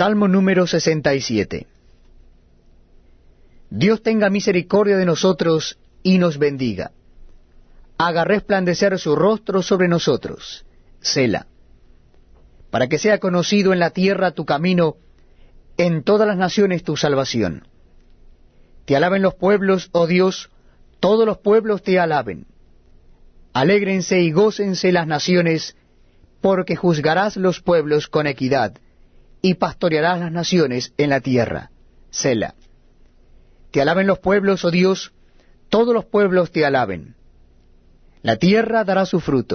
Salmo número 67 Dios tenga misericordia de nosotros y nos bendiga. Haga resplandecer su rostro sobre nosotros. Sela. Para que sea conocido en la tierra tu camino, en todas las naciones tu salvación. Te alaben los pueblos, oh Dios, todos los pueblos te alaben. Alégrense y gócense las naciones, porque juzgarás los pueblos con equidad, y pastorearás las naciones en la tierra. Sela. Te alaben los pueblos, oh Dios, todos los pueblos te alaben. La tierra dará su fruto